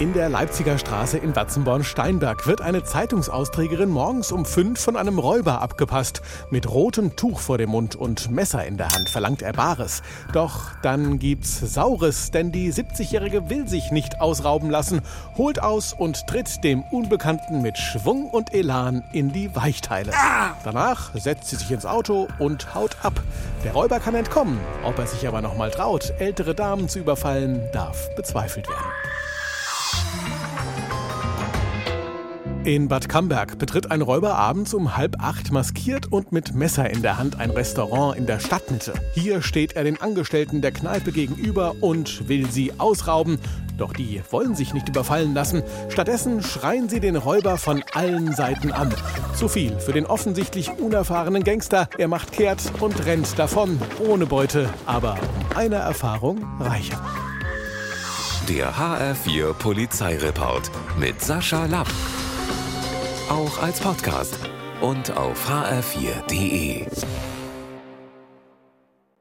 In der Leipziger Straße in Watzenborn-Steinberg wird eine Zeitungsausträgerin morgens um fünf von einem Räuber abgepasst. Mit rotem Tuch vor dem Mund und Messer in der Hand verlangt er Bares. Doch dann gibt's Saures, denn die 70-Jährige will sich nicht ausrauben lassen, holt aus und tritt dem Unbekannten mit Schwung und Elan in die Weichteile. Danach setzt sie sich ins Auto und haut ab. Der Räuber kann entkommen. Ob er sich aber noch mal traut, ältere Damen zu überfallen, darf bezweifelt werden. In Bad Camberg betritt ein Räuber abends um halb acht maskiert und mit Messer in der Hand ein Restaurant in der Stadtmitte. Hier steht er den Angestellten der Kneipe gegenüber und will sie ausrauben. Doch die wollen sich nicht überfallen lassen. Stattdessen schreien sie den Räuber von allen Seiten an. Zu viel für den offensichtlich unerfahrenen Gangster. Er macht kehrt und rennt davon, ohne Beute, aber um eine Erfahrung reicher. Der HR4 Polizeireport mit Sascha Lapp. Auch als Podcast und auf hr4.de.